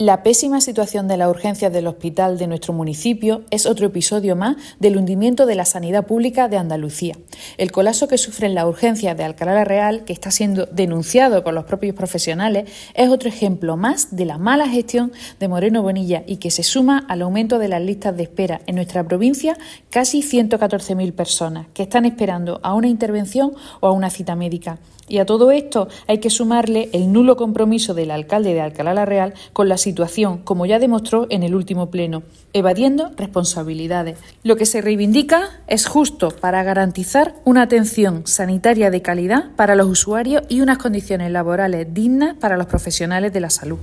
La pésima situación de las urgencias del hospital de nuestro municipio es otro episodio más del hundimiento de la sanidad pública de Andalucía. El colapso que sufren las urgencias de Alcalá la Real, que está siendo denunciado por los propios profesionales, es otro ejemplo más de la mala gestión de Moreno Bonilla y que se suma al aumento de las listas de espera en nuestra provincia, casi 114.000 personas que están esperando a una intervención o a una cita médica. Y a todo esto hay que sumarle el nulo compromiso del alcalde de Alcalá la Real con la situación, como ya demostró en el último pleno, evadiendo responsabilidades. Lo que se reivindica es justo para garantizar una atención sanitaria de calidad para los usuarios y unas condiciones laborales dignas para los profesionales de la salud.